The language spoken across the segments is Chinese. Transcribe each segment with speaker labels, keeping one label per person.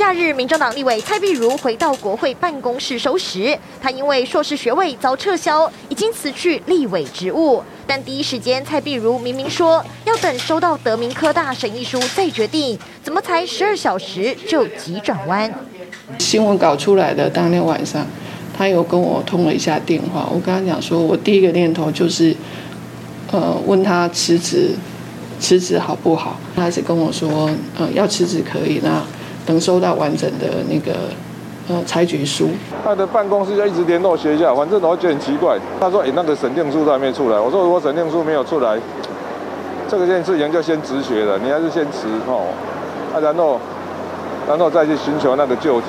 Speaker 1: 假日，民众党立委蔡壁如回到国会办公室收拾。他因为硕士学位遭撤销，已经辞去立委职务。但第一时间，蔡壁如明明说要等收到德明科大审议书再决定，怎么才十二小时就急转弯？
Speaker 2: 新闻稿出来的当天晚上，他有跟我通了一下电话。我跟他讲说，我第一个念头就是，呃，问他辞职，辞职好不好？他还是跟我说，呃，要辞职可以那。能收到完整的那个呃裁决书，
Speaker 3: 他的办公室就一直联络学校，反正我觉得很奇怪。他说：“哎，那个审定书都还没出来。”我说：“如果审定书没有出来，这个件事情就先止血了，你还是先辞哦，啊，然后然后再去寻求那个救济。”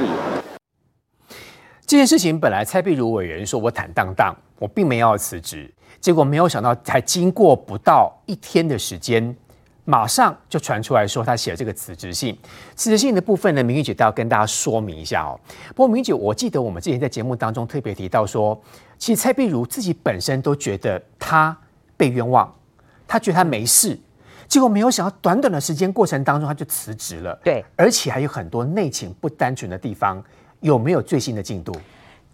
Speaker 4: 这件事情本来蔡壁如委员说我坦荡荡，我并没有要辞职，结果没有想到，才经过不到一天的时间。马上就传出来说他写了这个辞职信，辞职信的部分呢，明玉姐都要跟大家说明一下哦。不过明玉姐，我记得我们之前在节目当中特别提到说，其实蔡碧如自己本身都觉得他被冤枉，他觉得他没事，结果没有想到短短的时间过程当中他就辞职了，
Speaker 5: 对，
Speaker 4: 而且还有很多内情不单纯的地方，有没有最新的进度？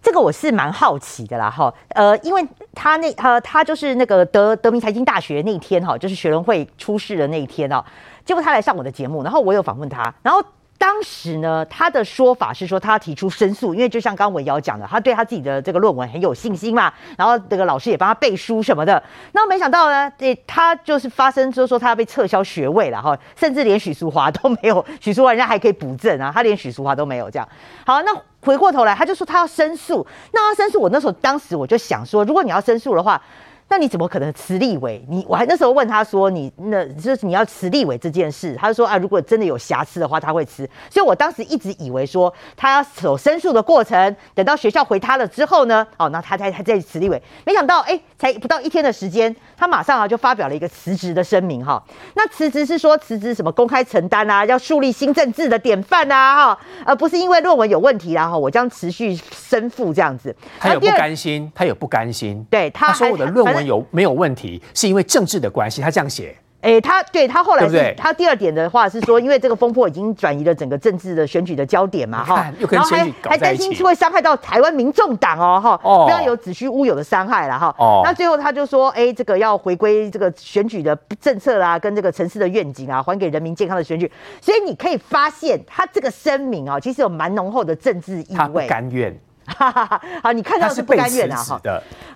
Speaker 5: 这个我是蛮好奇的啦，哈，呃，因为他那呃，他就是那个德德明财经大学那一天哈，就是学伦会出事的那一天哦，结果他来上我的节目，然后我有访问他，然后。当时呢，他的说法是说他提出申诉，因为就像刚刚伟瑶讲的，他对他自己的这个论文很有信心嘛，然后这个老师也帮他背书什么的。那没想到呢，对他就是发生就是说他要被撤销学位了哈，甚至连许淑华都没有，许淑华人家还可以补正啊，他连许淑华都没有这样。好，那回过头来，他就说他要申诉。那他申诉，我那时候当时我就想说，如果你要申诉的话。那你怎么可能辞立委？你我还那时候问他说你，你那就是你要辞立委这件事，他就说啊，如果真的有瑕疵的话，他会辞。所以我当时一直以为说他要走申诉的过程，等到学校回他了之后呢，哦，那他才他再辞立委。没想到哎、欸，才不到一天的时间，他马上啊就发表了一个辞职的声明哈。那辞职是说辞职什么公开承担啊，要树立新政治的典范啊哈，而不是因为论文有问题然后我将持续申复这样子。
Speaker 4: 他有不甘心，他有不甘心，
Speaker 5: 对他，
Speaker 4: 他说我的论文。有没有问题？是因为政治的关系，他这样写。
Speaker 5: 哎、欸，他对他后来是
Speaker 4: 对对
Speaker 5: 他第二点的话是说，因为这个风波已经转移了整个政治的选举的焦点嘛，哈，
Speaker 4: 又跟选举搞在一起，
Speaker 5: 还担心是会伤害到台湾民众党哦，哈，哦，不要有子虚乌有的伤害了哈。哦，那最后他就说，哎、欸，这个要回归这个选举的政策啦，跟这个城市的愿景啊，还给人民健康的选举。所以你可以发现，他这个声明啊，其实有蛮浓厚的政治意味。他
Speaker 4: 不甘愿。
Speaker 5: 哈哈哈，好，你看到是不甘愿啊，哈。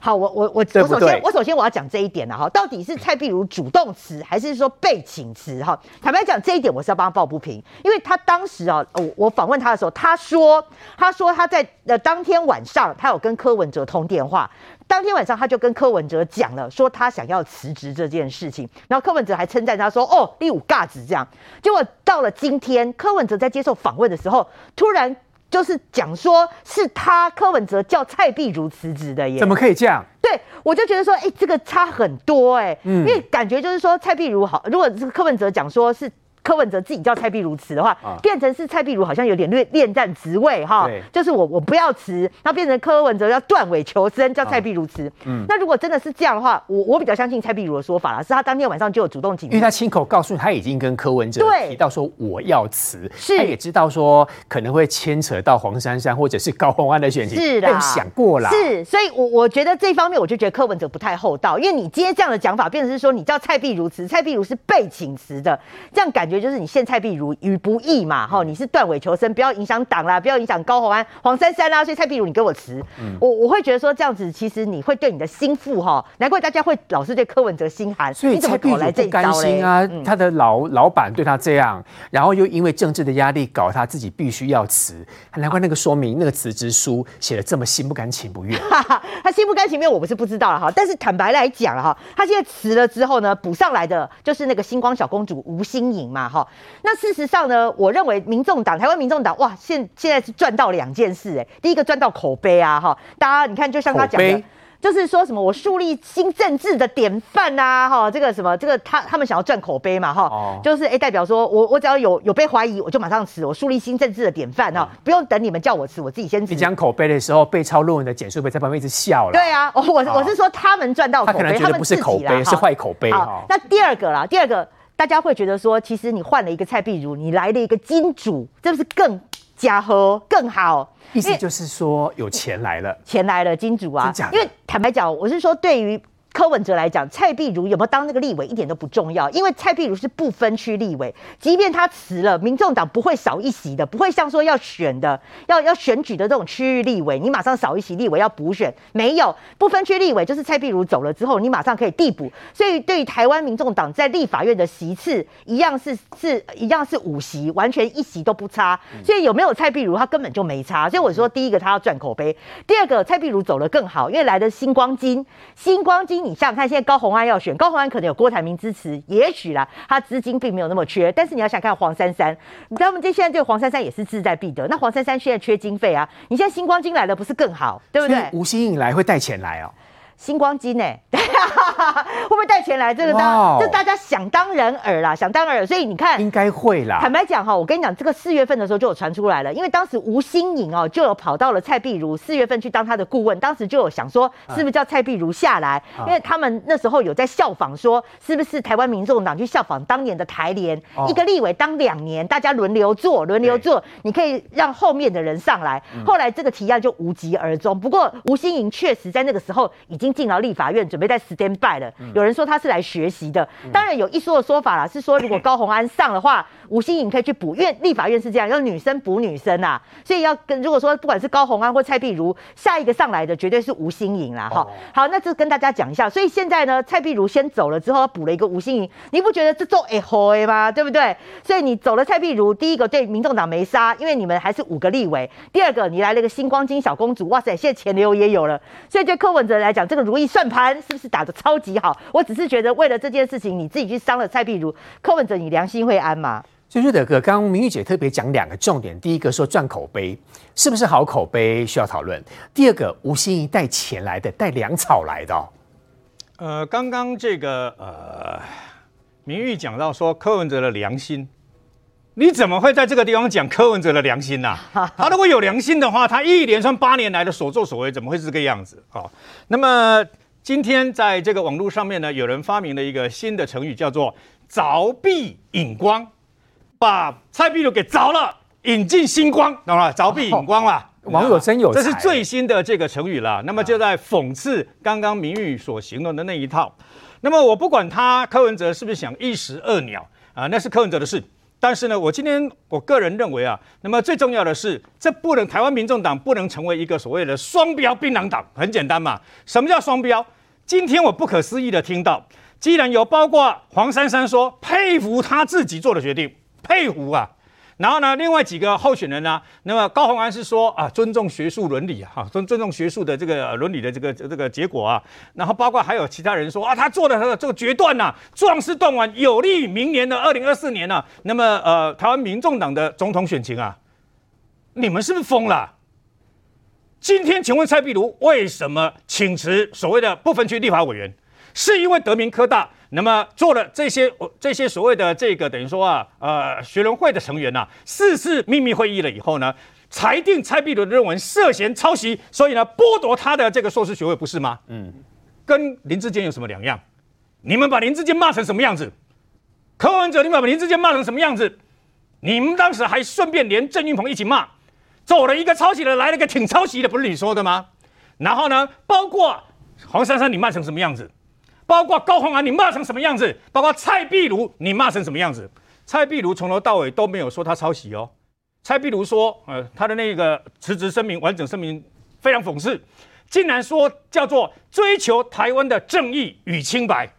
Speaker 5: 好，我我我我首先我首先我要讲这一点啊，哈，到底是蔡壁如主动辞还是说被请辞？哈，坦白讲这一点我是要帮他抱不平，因为他当时啊，我我访问他的时候，他说他说他在呃当天晚上他有跟柯文哲通电话，当天晚上他就跟柯文哲讲了，说他想要辞职这件事情，然后柯文哲还称赞他说哦，你有尬子这样，结果到了今天，柯文哲在接受访问的时候，突然。就是讲说是他柯文哲叫蔡碧如辞职的耶，
Speaker 4: 怎么可以这样？
Speaker 5: 对，我就觉得说，哎、欸，这个差很多哎、欸，嗯，因为感觉就是说蔡碧如好，如果是柯文哲讲说是。柯文哲自己叫蔡壁如辞的话，啊、变成是蔡壁如好像有点略恋战职位哈，就是我我不要辞，那变成柯文哲要断尾求生，叫蔡壁如辞。嗯，那如果真的是这样的话，我我比较相信蔡壁如的说法了，是他当天晚上就有主动请，
Speaker 4: 因为他亲口告诉他已经跟柯文哲提到说我要辞，他也知道说可能会牵扯到黄珊珊或者是高虹安的选情，
Speaker 5: 是的，
Speaker 4: 想过了，
Speaker 5: 是，所以我我觉得这方面我就觉得柯文哲不太厚道，因为你今天这样的讲法，变成是说你叫蔡壁如辞，蔡壁如是被请辞的，这样感觉。觉就是你陷蔡壁如于不义嘛，哈，你是断尾求生，不要影响党啦，不要影响高虹安、黄珊珊啦，所以蔡壁如你给我辞，嗯、我我会觉得说这样子，其实你会对你的心腹哈，难怪大家会老是对柯文哲心寒，
Speaker 4: 所以蔡壁如不甘心啊，嗯、他的老老板对他这样，然后又因为政治的压力搞他自己必须要辞，难怪那个说明那个辞职书写的这么心不甘情不愿，
Speaker 5: 他心不甘情不愿我不是不知道了哈，但是坦白来讲了哈，他现在辞了之后呢，补上来的就是那个星光小公主吴欣颖嘛哈，那事实上呢，我认为民众党台湾民众党哇，现现在是赚到两件事哎，第一个赚到口碑啊哈，大家你看就像他讲的。就是说什么我树立新政治的典范呐、啊，哈，这个什么这个他他们想要赚口碑嘛，哈，哦、就是哎代表说我我只要有有被怀疑，我就马上辞，我树立新政治的典范哈，嗯、不用等你们叫我辞，我自己先辞。
Speaker 4: 你讲口碑的时候，被抄论文的简述被在旁边一直笑了。
Speaker 5: 对啊，我我我是说他们赚到口碑，他可能觉得
Speaker 4: 不是口碑，是坏口碑。
Speaker 5: 好，那第二个啦，第二个大家会觉得说，其实你换了一个蔡壁如，你来了一个金主，这不是更加和更好？
Speaker 4: 意思就是说有钱来了，
Speaker 5: 钱来了，金主啊！因为坦白讲，我是说对于。柯文哲来讲，蔡壁如有没有当那个立委一点都不重要，因为蔡壁如是不分区立委，即便他辞了，民众党不会少一席的，不会像说要选的、要要选举的这种区域立委，你马上少一席立委要补选，没有不分区立委，就是蔡壁如走了之后，你马上可以递补。所以对于台湾民众党在立法院的席次，一样是是一样是五席，完全一席都不差。所以有没有蔡壁如，他根本就没差。所以我说，第一个他要赚口碑，第二个蔡壁如走了更好，因为来的星光金，星光金。你想想看，现在高虹安要选，高虹安可能有郭台铭支持，也许啦，他资金并没有那么缺。但是你要想看黄珊珊，你知道吗？这现在对黄珊珊也是志在必得。那黄珊珊现在缺经费啊，你现在星光金来了，不是更好，对不对？
Speaker 4: 吴欣颖来会带钱来哦。
Speaker 5: 星光金呢、欸？会不会带钱来？这个当，这大家想当然耳啦，想当然耳。所以你看，
Speaker 4: 应该会啦。
Speaker 5: 坦白讲哈，我跟你讲，这个四月份的时候就有传出来了，因为当时吴新颖哦就有跑到了蔡碧如四月份去当他的顾问，当时就有想说，是不是叫蔡碧如下来？因为他们那时候有在效仿，说是不是台湾民众党去效仿当年的台联，一个立委当两年，大家轮流做，轮流做，你可以让后面的人上来。后来这个提案就无疾而终。不过吴新颖确实在那个时候已经进了立法院，准备在 stand by 了。有人说他是来学习的，当然有一说的说法啦，是说如果高虹安上的话，吴欣颖可以去补，因为立法院是这样，要女生补女生啊，所以要跟如果说不管是高虹安或蔡碧如，下一个上来的绝对是吴欣颖啦。哈，好，那这跟大家讲一下，所以现在呢，蔡碧如先走了之后，补了一个吴欣颖，你不觉得这做哎好吗？对不对？所以你走了蔡碧如，第一个对民众党没杀，因为你们还是五个立委；第二个你来了一个星光金小公主，哇塞，现在钱流也有了，所以对柯文哲来讲，这个如意算盘是不是打得超级好？我只是觉得，为了这件事情，你自己去伤了蔡壁如，柯文哲，你良心会安吗？
Speaker 4: 所以瑞德哥，刚刚明玉姐特别讲两个重点，第一个说赚口碑，是不是好口碑需要讨论？第二个，吴欣怡带钱来的，带粮草来的、哦。
Speaker 6: 呃，刚刚这个呃，明玉讲到说柯文哲的良心，你怎么会在这个地方讲柯文哲的良心呢、啊？他如果有良心的话，他一连串八年来的所作所为，怎么会是这个样子？好，那么。今天在这个网络上面呢，有人发明了一个新的成语，叫做“凿壁引光”，把蔡壁如给凿了，引进星光，懂了？凿壁引光了，
Speaker 4: 网友真有才，
Speaker 6: 这是最新的这个成语了。那么就在讽刺刚刚明玉所形容的那一套。那么我不管他柯文哲是不是想一石二鸟啊，那是柯文哲的事。但是呢，我今天我个人认为啊，那么最重要的是，这不能台湾民众党不能成为一个所谓的双标槟榔党。很简单嘛，什么叫双标？今天我不可思议的听到，既然有包括黄珊珊说佩服他自己做的决定，佩服啊。然后呢，另外几个候选人呢？那么高虹安是说啊，尊重学术伦理啊，尊尊重学术的这个伦理的这个这个结果啊。然后包括还有其他人说啊，他做的他的这个决断呐，壮士断腕，有利于明年的二零二四年呢、啊。那么呃，台湾民众党的总统选情啊，你们是不是疯了？今天请问蔡壁如为什么请辞所谓的不分区立法委员？是因为德明科大？那么做了这些，这些所谓的这个等于说啊，呃，学伦会的成员呐、啊，四次秘密会议了以后呢，裁定蔡壁如的论文涉嫌抄袭，所以呢，剥夺他的这个硕士学位，不是吗？嗯，跟林志坚有什么两样？你们把林志坚骂成什么样子？柯文哲，你们把林志坚骂成什么样子？你们当时还顺便连郑运鹏一起骂，走了一个抄袭的，来了一个挺抄袭的，不是你说的吗？然后呢，包括黄珊珊，你骂成什么样子？包括高虹安，你骂成什么样子？包括蔡壁如，你骂成什么样子？蔡壁如从头到尾都没有说他抄袭哦。蔡壁如说，呃，他的那个辞职声明完整声明非常讽刺，竟然说叫做追求台湾的正义与清白。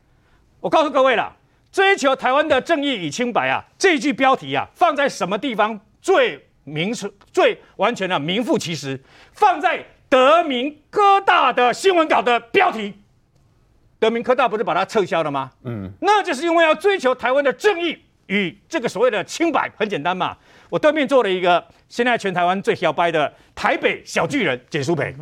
Speaker 6: 我告诉各位了，追求台湾的正义与清白啊，这句标题啊，放在什么地方最名最完全的名副其实？放在德明哥大的新闻稿的标题。德明科大不是把它撤销了吗？嗯，那就是因为要追求台湾的正义与这个所谓的清白，很简单嘛。我对面坐了一个现在全台湾最小白的台北小巨人简书培，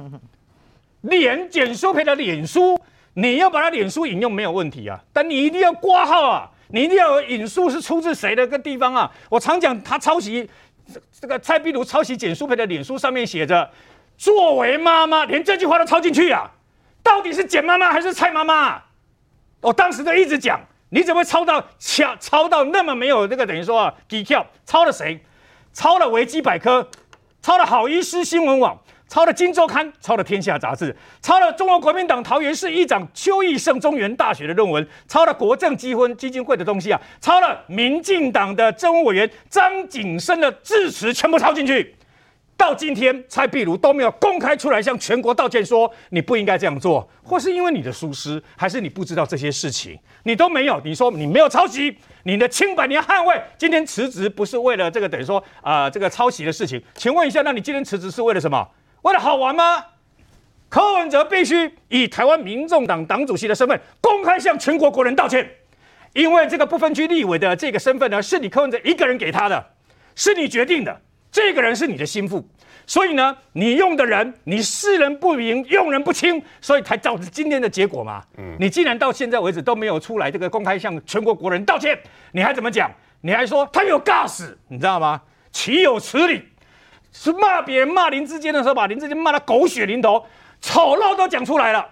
Speaker 6: 脸简书培的脸书，你要把他脸书引用没有问题啊，但你一定要挂号啊，你一定要有引述是出自谁的个地方啊。我常讲他抄袭这个蔡壁如抄袭简书培的脸书上面写着“作为妈妈”，连这句话都抄进去啊，到底是简妈妈还是蔡妈妈？我当时就一直讲，你怎么会抄到抄抄到那么没有这个等于说啊技巧，抄了谁？抄了维基百科，抄了好医师新闻网，抄了金周刊，抄了天下杂志，抄了中国国民党桃园市议长邱奕胜中原大学的论文，抄了国政基婚？基金会的东西啊，抄了民进党的政务委员张景生的致辞，全部抄进去。到今天，蔡壁如都没有公开出来向全国道歉，说你不应该这样做，或是因为你的疏失，还是你不知道这些事情，你都没有。你说你没有抄袭，你的清白你要捍卫。今天辞职不是为了这个等于说啊、呃、这个抄袭的事情，请问一下，那你今天辞职是为了什么？为了好玩吗？柯文哲必须以台湾民众党党主席的身份公开向全国国人道歉，因为这个不分区立委的这个身份呢，是你柯文哲一个人给他的，是你决定的。这个人是你的心腹，所以呢，你用的人，你识人不明，用人不清，所以才导致今天的结果嘛。嗯，你既然到现在为止都没有出来这个公开向全国国人道歉，你还怎么讲？你还说他有尬死，你知道吗？岂有此理！是骂别人骂林志坚的时候，把林志坚骂得狗血淋头，丑陋都讲出来了。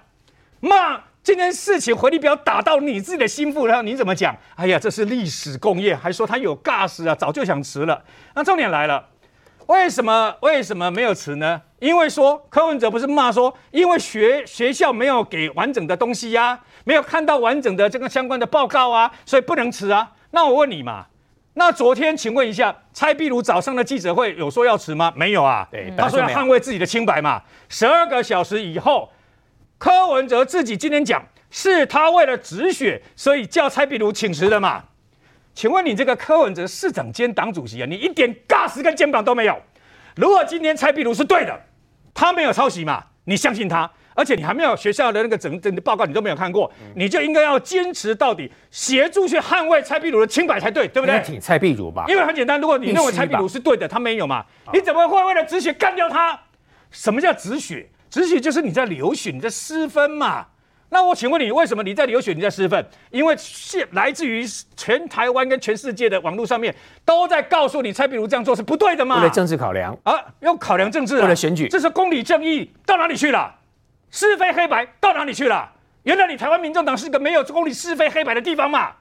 Speaker 6: 骂这件事情回力镖打到你自己的心腹，然后你怎么讲？哎呀，这是历史共业，还说他有尬死啊，早就想辞了。那重点来了。为什么为什么没有辞呢？因为说柯文哲不是骂说，因为学学校没有给完整的东西呀、啊，没有看到完整的这个相关的报告啊，所以不能辞啊。那我问你嘛，那昨天请问一下，蔡壁如早上的记者会有说要辞吗？没有啊，对，他说要捍卫自己的清白嘛。十二个小时以后，柯文哲自己今天讲，是他为了止血，所以叫蔡壁如请辞的嘛。请问你这个柯文哲市长兼党主席啊，你一点尬死跟肩膀都没有。如果今天蔡壁如是对的，他没有抄袭嘛，你相信他，而且你还没有学校的那个整整的报告你都没有看过，你就应该要坚持到底，协助去捍卫蔡壁如的清白才对，对不对？挺
Speaker 4: 蔡壁如吧，
Speaker 6: 因为很简单，如果你认为蔡壁如是对的，他没有嘛，你怎么会为了止血干掉他？什么叫止血？止血就是你在流血，你在失分嘛。那我请问你，为什么你在流血，你在失分？因为现来自于全台湾跟全世界的网络上面都在告诉你，蔡壁如这样做是不对的嘛？
Speaker 4: 为了政治考量
Speaker 6: 啊，要考量政治，为
Speaker 4: 了选举，
Speaker 6: 这是公理正义到哪里去了？是非黑白到哪里去了？原来你台湾民众党是个没有公理是非黑白的地方嘛？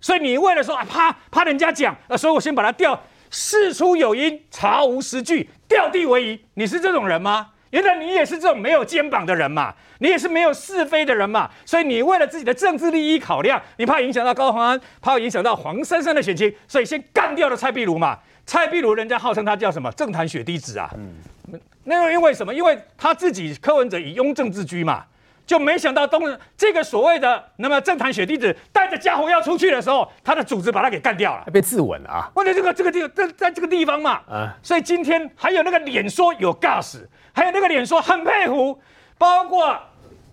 Speaker 6: 所以你为了说啊，怕怕人家讲，啊，所以我先把它调，事出有因，查无实据，调地为宜。你是这种人吗？原来你也是这种没有肩膀的人嘛，你也是没有是非的人嘛，所以你为了自己的政治利益考量，你怕影响到高虹安，怕影响到黄珊珊的选情，所以先干掉了蔡壁如嘛。蔡壁如人家号称他叫什么政坛血滴子啊，嗯，那因为什么？因为他自己柯文哲以庸政自居嘛，就没想到东这个所谓的那么政坛血滴子带着家伙要出去的时候，他的组织把他给干掉了，
Speaker 4: 被自刎了啊。
Speaker 6: 问题这个这个地在在这个地方嘛，啊，所以今天还有那个脸说有尬死。还有那个脸说很佩服，包括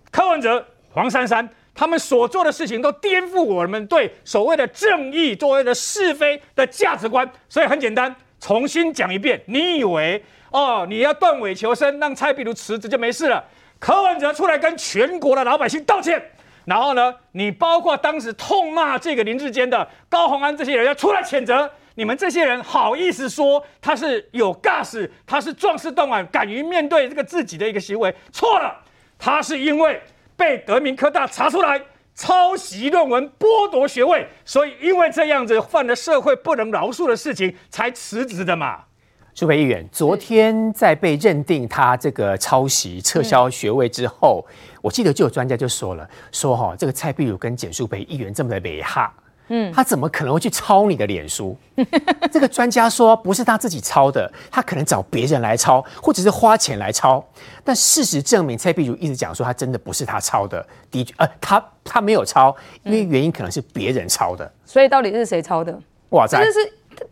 Speaker 6: 柯文哲、黄珊珊他们所做的事情，都颠覆我们对所谓的正义、所谓的是非的价值观。所以很简单，重新讲一遍。你以为哦，你要断尾求生，让蔡壁如辞职就没事了？柯文哲出来跟全国的老百姓道歉，然后呢，你包括当时痛骂这个林志坚的高虹安这些人要出来谴责。你们这些人好意思说他是有 gas，他是壮士断腕，敢于面对这个自己的一个行为？错了，他是因为被德明科大查出来抄袭论文、剥夺学位，所以因为这样子犯了社会不能饶恕的事情才辞职的嘛。
Speaker 4: 舒培议员，昨天在被认定他这个抄袭、撤销学位之后，我记得就有专家就说了，说哈这个蔡壁如跟简淑培议员这么的美哈。嗯，他怎么可能会去抄你的脸书？这个专家说不是他自己抄的，他可能找别人来抄，或者是花钱来抄。但事实证明，蔡壁如一直讲说他真的不是他抄的，的确，呃，他他没有抄，因为原因可能是别人抄的。
Speaker 7: 所以到底是谁抄的？
Speaker 4: 哇塞！
Speaker 7: 就是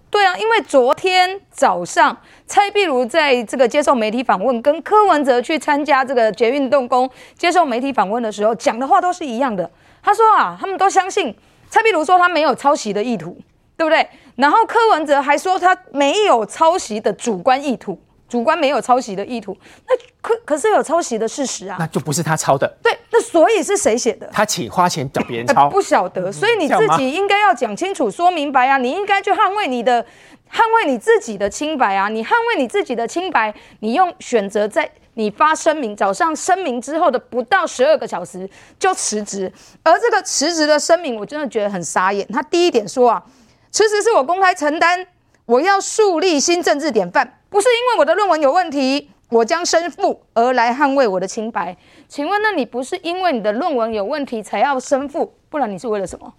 Speaker 7: 对啊，因为昨天早上蔡碧如在这个接受媒体访问，跟柯文哲去参加这个捷运动工接受媒体访问的时候，讲的话都是一样的。他说啊，他们都相信蔡碧如说他没有抄袭的意图，对不对？然后柯文哲还说他没有抄袭的主观意图，主观没有抄袭的意图。那可可是有抄袭的事实啊，
Speaker 4: 那就不是他抄的。
Speaker 7: 对，那所以是谁写的？
Speaker 4: 他请花钱找别人 抄，
Speaker 7: 不晓得。所以你自己应该要讲清楚、说明白啊！你应该去捍卫你的、捍卫你自己的清白啊！你捍卫你自己的清白，你用选择在。你发声明，早上声明之后的不到十二个小时就辞职，而这个辞职的声明，我真的觉得很傻眼。他第一点说啊，辞职是我公开承担，我要树立新政治典范，不是因为我的论文有问题，我将身负而来捍卫我的清白。请问，那你不是因为你的论文有问题才要身负，不然你是为了什么？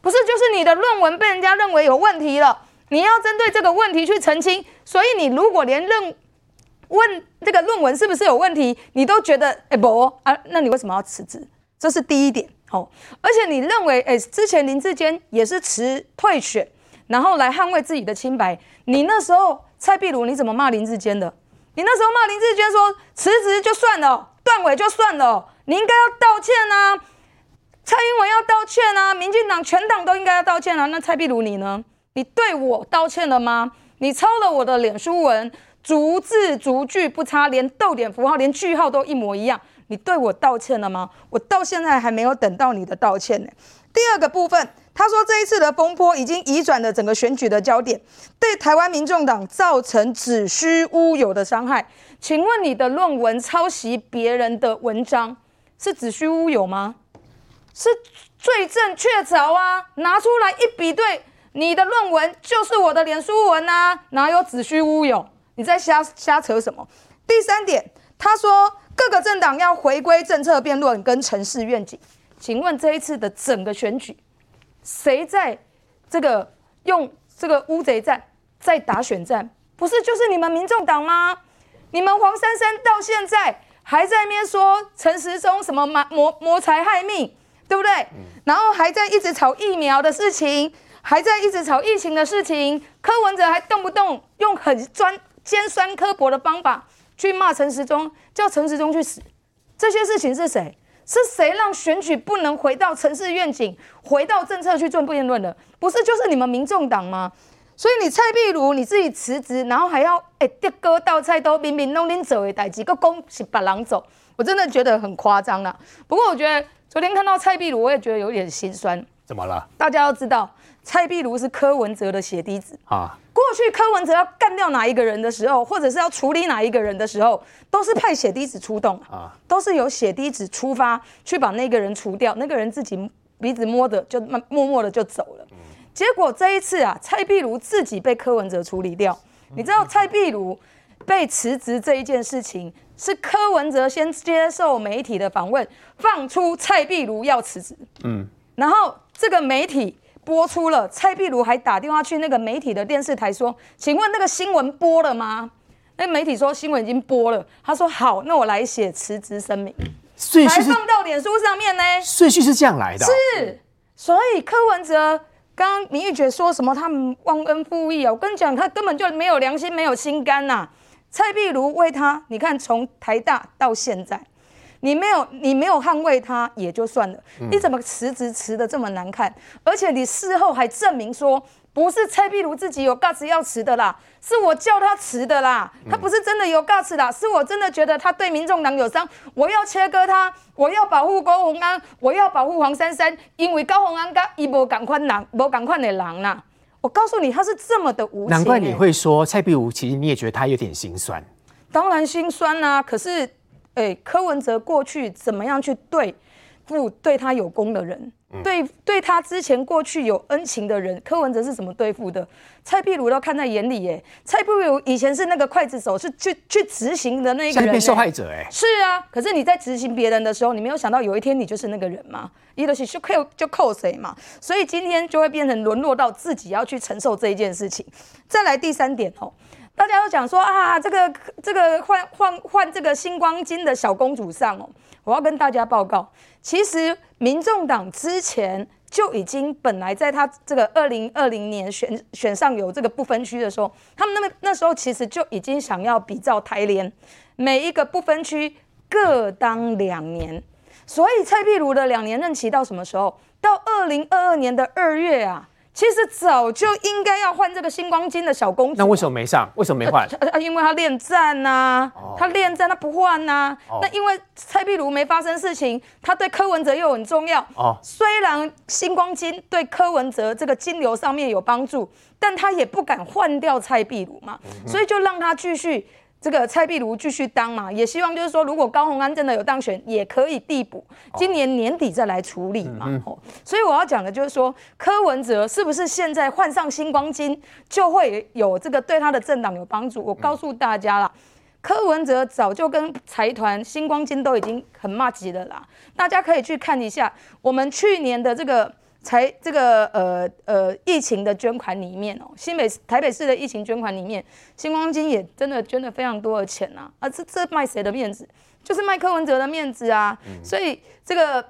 Speaker 7: 不是，就是你的论文被人家认为有问题了，你要针对这个问题去澄清。所以你如果连论问这个论文是不是有问题，你都觉得哎不啊，那你为什么要辞职？这是第一点哦。而且你认为哎，之前林志坚也是辞退选，然后来捍卫自己的清白。你那时候蔡壁如你怎么骂林志坚的？你那时候骂林志坚说辞职就算了，断尾就算了，你应该要道歉啊！蔡英文要道歉啊！民进党全党都应该要道歉啊！那蔡壁如你呢？你对我道歉了吗？你抄了我的脸书文。逐字逐句不差，连逗点符号、连句号都一模一样。你对我道歉了吗？我到现在还没有等到你的道歉呢。第二个部分，他说这一次的风波已经移转了整个选举的焦点，对台湾民众党造成子虚乌有的伤害。请问你的论文抄袭别人的文章是子虚乌有吗？是罪证确凿啊！拿出来一比对，你的论文就是我的脸书文啊，哪有子虚乌有？你在瞎瞎扯什么？第三点，他说各个政党要回归政策辩论跟城市愿景。请问这一次的整个选举，谁在这个用这个乌贼战在打选战？不是就是你们民众党吗？你们黄珊珊到现在还在那边说陈时中什么谋谋财害命，对不对？然后还在一直吵疫苗的事情，还在一直吵疫情的事情。柯文哲还动不动用很专。尖酸刻薄的方法去骂陈时中，叫陈时中去死，这些事情是谁？是谁让选举不能回到城市愿景，回到政策去做辩论的？不是就是你们民众党吗？所以你蔡壁如你自己辞职，然后还要哎，跌哥倒菜都明明弄拎走的代志，个公是把狼走，我真的觉得很夸张了。不过我觉得昨天看到蔡壁如，我也觉得有点心酸。
Speaker 4: 怎么了？
Speaker 7: 大家要知道，蔡壁如是柯文哲的血滴子啊。过去柯文哲要干掉哪一个人的时候，或者是要处理哪一个人的时候，都是派血滴子出动啊，都是由血滴子出发去把那个人除掉，那个人自己鼻子摸着就默默默的就走了。结果这一次啊，蔡壁如自己被柯文哲处理掉。你知道蔡壁如被辞职这一件事情，是柯文哲先接受媒体的访问，放出蔡壁如要辞职，嗯，然后这个媒体。播出了，蔡壁如还打电话去那个媒体的电视台说：“请问那个新闻播了吗？”那媒体说新闻已经播了。他说：“好，那我来写辞职声明，还放到脸书上面呢。”
Speaker 4: 顺序是这样来的。
Speaker 7: 是，所以柯文哲刚刚明玉姐说什么他们忘恩负义啊？我跟你讲，他根本就没有良心，没有心肝呐、啊。蔡壁如为他，你看从台大到现在。你没有，你没有捍卫他也就算了，你怎么辞职辞的这么难看？而且你事后还证明说不是蔡壁如自己有 guts 要辞的啦，是我叫他辞的啦。他不是真的有 guts 啦，是我真的觉得他对民众党有伤，我要切割他，我要保护高鸿安，我要保护黄珊珊，因为高鸿安跟一波赶快狼，无赶快的狼啦。我告诉你，他是这么的无情。
Speaker 4: 难怪你会说蔡壁如，其实你也觉得他有点心酸。
Speaker 7: 当然心酸啊，可是。哎，柯文哲过去怎么样去对付对他有功的人？对对他之前过去有恩情的人，柯文哲是怎么对付的？蔡壁如都看在眼里耶。蔡壁如以前是那个刽子手，是去去执行的那个人，
Speaker 4: 受害者哎。
Speaker 7: 是啊，可是你在执行别人的时候，你没有想到有一天你就是那个人嘛，一的是就扣就扣谁嘛，所以今天就会变成沦落到自己要去承受这一件事情。再来第三点哦，大家都讲说啊，这个这个换换换这个星光金的小公主上哦，我要跟大家报告，其实民众党之前就已经本来在他这个二零二零年选选上有这个不分区的时候，他们那么那时候其实就已经想要比照台联，每一个不分区各当两年，所以蔡壁如的两年任期到什么时候？到二零二二年的二月啊。其实早就应该要换这个星光金的小公主，
Speaker 4: 那为什么没上？为什么没换？
Speaker 7: 呃，因为他恋战呐，他恋战，他不换呐。那因为蔡壁如没发生事情，他对柯文哲又很重要。哦，虽然星光金对柯文哲这个金流上面有帮助，但他也不敢换掉蔡壁如嘛，所以就让他继续。这个蔡壁如继续当嘛，也希望就是说，如果高虹安真的有当选，也可以递补，今年年底再来处理嘛。所以我要讲的就是说，柯文哲是不是现在换上星光金，就会有这个对他的政党有帮助？我告诉大家啦，柯文哲早就跟财团星光金都已经很麻吉了啦，大家可以去看一下我们去年的这个。才这个呃呃疫情的捐款里面哦，新北台北市的疫情捐款里面，星光金也真的捐了非常多的钱呐，啊这这卖谁的面子？就是卖柯文哲的面子啊！所以这个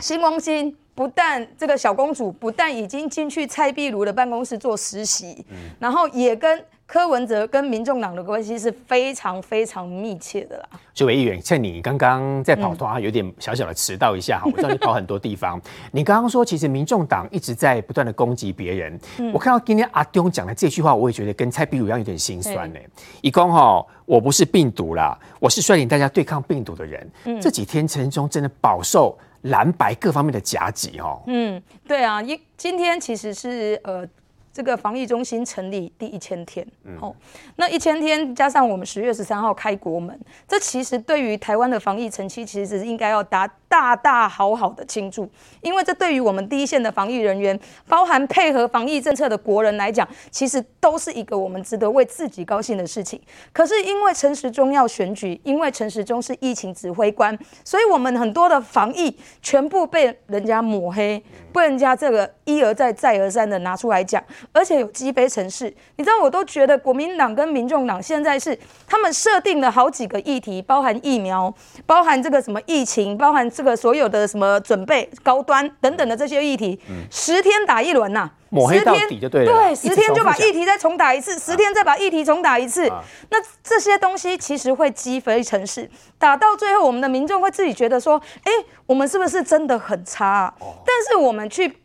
Speaker 7: 星光金不但这个小公主不但已经进去蔡壁如的办公室做实习，然后也跟。柯文哲跟民众党的关系是非常非常密切的啦。
Speaker 4: 所以，议员，趁你刚刚在跑团，有点小小的迟到一下哈。嗯、我知道你跑很多地方。你刚刚说，其实民众党一直在不断的攻击别人。嗯、我看到今天阿中讲的这句话，我也觉得跟蔡壁如一样有点心酸呢。一公哈，我不是病毒啦，我是率领大家对抗病毒的人。嗯、这几天陈时中真的饱受蓝白各方面的夹击哈。
Speaker 7: 嗯，对啊，一今天其实是呃。这个防疫中心成立第一千天，哦，那一千天加上我们十月十三号开国门，这其实对于台湾的防疫成绩，其实是应该要大大大好好的庆祝，因为这对于我们第一线的防疫人员，包含配合防疫政策的国人来讲，其实都是一个我们值得为自己高兴的事情。可是因为陈时中要选举，因为陈时中是疫情指挥官，所以我们很多的防疫全部被人家抹黑，被人家这个一而再再而三的拿出来讲。而且有击飞城市，你知道，我都觉得国民党跟民众党现在是他们设定了好几个议题，包含疫苗，包含这个什么疫情，包含这个所有的什么准备高端等等的这些议题，嗯、十天打一轮呐、啊，
Speaker 4: 抹黑到底就对了，
Speaker 7: 对，十天就把议题再重打一次，十天再把议题重打一次，啊、那这些东西其实会积非成市，打到最后，我们的民众会自己觉得说，哎，我们是不是真的很差、啊？哦、但是我们去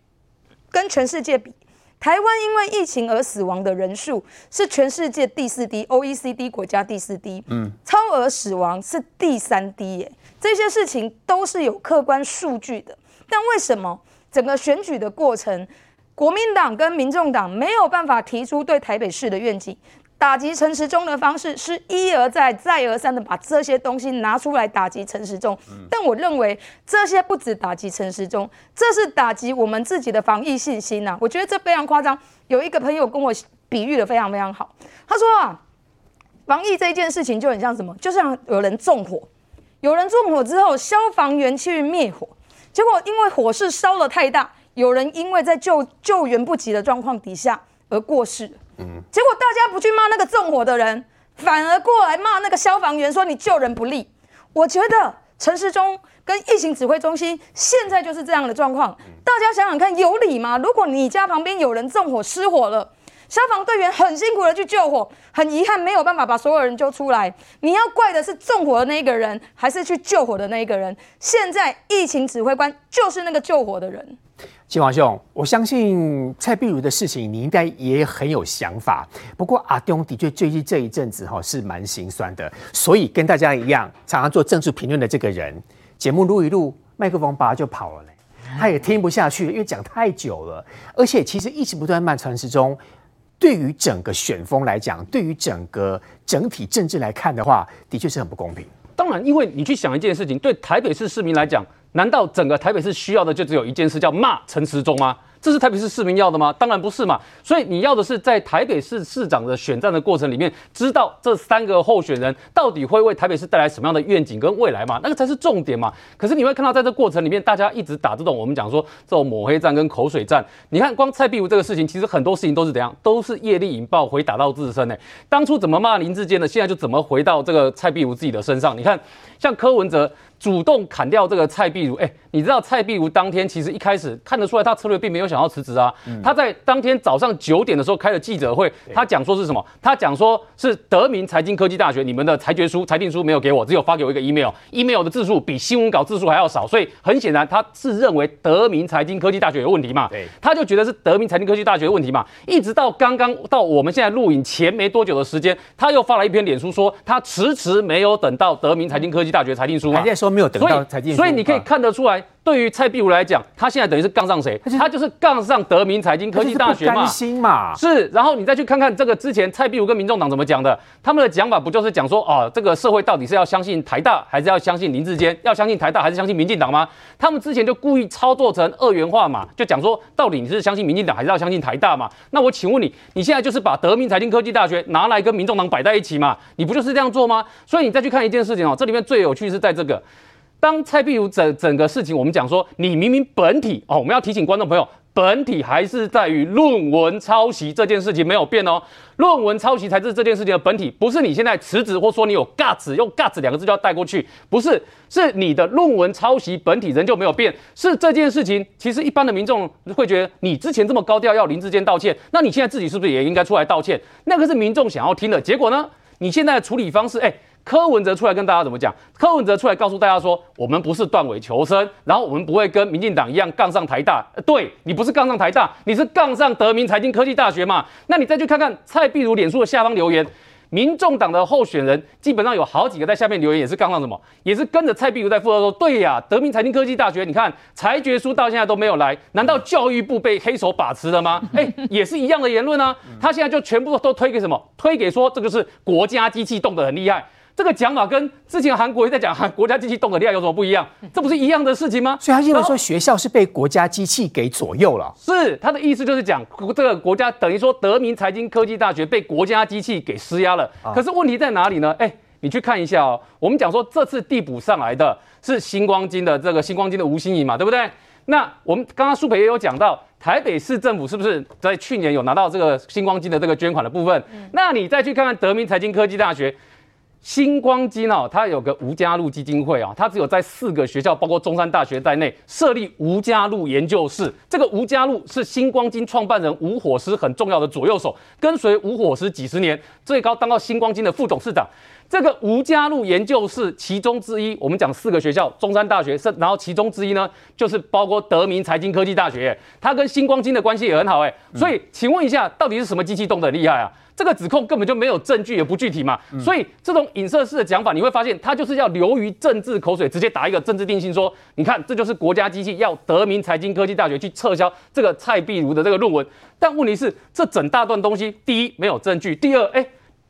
Speaker 7: 跟全世界比。台湾因为疫情而死亡的人数是全世界第四低，OECD 国家第四低，嗯，超额死亡是第三低耶。这些事情都是有客观数据的，但为什么整个选举的过程，国民党跟民众党没有办法提出对台北市的愿景？打击陈时中的方式是一而再、再而三的把这些东西拿出来打击陈时中，但我认为这些不止打击陈时中，这是打击我们自己的防疫信心呐、啊！我觉得这非常夸张。有一个朋友跟我比喻的非常非常好，他说啊，防疫这一件事情就很像什么？就像有人纵火，有人纵火之后，消防员去灭火，结果因为火势烧得太大，有人因为在救救援不及的状况底下而过世。嗯，结果大家不去骂那个纵火的人，反而过来骂那个消防员，说你救人不力。我觉得陈时中跟疫情指挥中心现在就是这样的状况。大家想想看，有理吗？如果你家旁边有人纵火失火了，消防队员很辛苦的去救火，很遗憾没有办法把所有人救出来，你要怪的是纵火的那一个人，还是去救火的那一个人？现在疫情指挥官就是那个救火的人。
Speaker 4: 金华兄，我相信蔡壁如的事情你应该也很有想法。不过阿东的确最近这一阵子哈是蛮心酸的，所以跟大家一样，常常做政治评论的这个人，节目录一录，麦克风拔就跑了嘞。他也听不下去，因为讲太久了，而且其实一直不断漫传之中，对于整个选风来讲，对于整个整体政治来看的话，的确是很不公平。
Speaker 8: 当然，因为你去想一件事情，对台北市市民来讲。难道整个台北市需要的就只有一件事，叫骂陈时中吗？这是台北市市民要的吗？当然不是嘛。所以你要的是在台北市市长的选战的过程里面，知道这三个候选人到底会为台北市带来什么样的愿景跟未来嘛？那个才是重点嘛。可是你会看到，在这过程里面，大家一直打这种我们讲说这种抹黑战跟口水战。你看，光蔡壁如这个事情，其实很多事情都是怎样，都是业力引爆，回打到自身呢。当初怎么骂林志坚的，现在就怎么回到这个蔡壁如自己的身上。你看，像柯文哲。主动砍掉这个蔡壁如，哎，你知道蔡壁如当天其实一开始看得出来，他策略并没有想要辞职啊。他在当天早上九点的时候开了记者会，他讲说是什么？他讲说是德明财经科技大学你们的裁决书、裁定书没有给我，只有发给我一个 email，email 的字数比新闻稿字数还要少，所以很显然他是认为德明财经科技大学有问题嘛。他就觉得是德明财经科技大学的问题嘛。一直到刚刚到我们现在录影前没多久的时间，他又发了一篇脸书说他迟迟没有等到德明财经科技大学裁定书嘛。
Speaker 4: 说没有等到才进，
Speaker 8: 所以你可以看得出来，对于蔡壁如来讲，他现在等于是杠上谁？他就是杠上德明财经科技大学嘛。
Speaker 4: 心嘛。
Speaker 8: 是，然后你再去看看这个之前蔡壁如跟民众党怎么讲的，他们的讲法不就是讲说，哦，这个社会到底是要相信台大，还是要相信林志坚？要相信台大，还是相信民进党吗？他们之前就故意操作成二元化嘛，就讲说，到底你是相信民进党，还是要相信台大嘛？那我请问你，你现在就是把德明财经科技大学拿来跟民众党摆在一起嘛？你不就是这样做吗？所以你再去看一件事情哦，这里面最有趣是在这个。当蔡壁如整整个事情，我们讲说，你明明本体哦，我们要提醒观众朋友，本体还是在于论文抄袭这件事情没有变哦，论文抄袭才是这件事情的本体，不是你现在辞职或说你有 guts，用 guts 两个字就要带过去，不是，是你的论文抄袭本体仍旧没有变，是这件事情，其实一般的民众会觉得，你之前这么高调要林志坚道歉，那你现在自己是不是也应该出来道歉？那个是民众想要听的结果呢？你现在的处理方式，哎。柯文哲出来跟大家怎么讲？柯文哲出来告诉大家说，我们不是断尾求生，然后我们不会跟民进党一样杠上台大。对，你不是杠上台大，你是杠上德明财经科技大学嘛？那你再去看看蔡壁如脸书的下方留言，民众党的候选人基本上有好几个在下面留言，也是杠上什么？也是跟着蔡壁如在附和说，对呀，德明财经科技大学，你看裁决书到现在都没有来，难道教育部被黑手把持了吗？哎，也是一样的言论啊。他现在就全部都推给什么？推给说这个是国家机器动得很厉害。这个讲法跟之前韩国瑜在讲韩国家机器动的厉害有什么不一样？这不是一样的事情吗？
Speaker 4: 所以他认为说学校是被国家机器给左右了。
Speaker 8: 是他的意思就是讲这个国家等于说德明财经科技大学被国家机器给施压了。可是问题在哪里呢？哎，你去看一下哦。我们讲说这次递补上来的是星光金的这个星光金的吴欣怡嘛，对不对？那我们刚刚苏培也有讲到，台北市政府是不是在去年有拿到这个星光金的这个捐款的部分？那你再去看看德明财经科技大学。星光金哦，它有个吴家路基金会啊，它只有在四个学校，包括中山大学在内设立吴家路研究室。这个吴家路是星光金创办人吴火狮很重要的左右手，跟随吴火狮几十年，最高当到星光金的副董事长。这个吴家路研究室其中之一，我们讲四个学校，中山大学是，然后其中之一呢，就是包括德明财经科技大学，它跟星光金的关系也很好哎。所以，请问一下，到底是什么机器动得厉害啊？这个指控根本就没有证据，也不具体嘛，所以这种影射式的讲法，你会发现它就是要流于政治口水，直接打一个政治定性，说你看这就是国家机器要德明财经科技大学去撤销这个蔡壁如的这个论文，但问题是这整大段东西，第一没有证据，第二哎。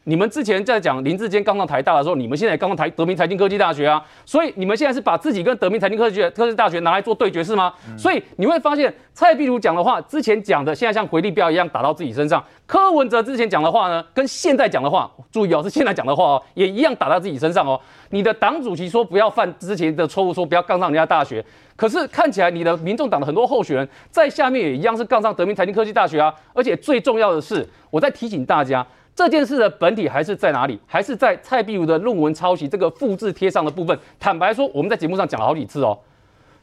Speaker 8: 你们之前在讲林志坚刚上台大的时候，你们现在也刚上台德明财经科技大学啊，所以你们现在是把自己跟德明财经科技科技大学拿来做对决是吗？嗯、所以你会发现蔡壁如讲的话，之前讲的现在像回力镖一样打到自己身上；柯文哲之前讲的话呢，跟现在讲的话，注意哦，是现在讲的话哦，也一样打到自己身上哦。你的党主席说不要犯之前的错误，说不要杠上人家大学，可是看起来你的民众党的很多候选人在下面也一样是杠上德明财经科技大学啊，而且最重要的是，我在提醒大家。这件事的本体还是在哪里？还是在蔡壁如的论文抄袭这个复制贴上的部分。坦白说，我们在节目上讲了好几次哦。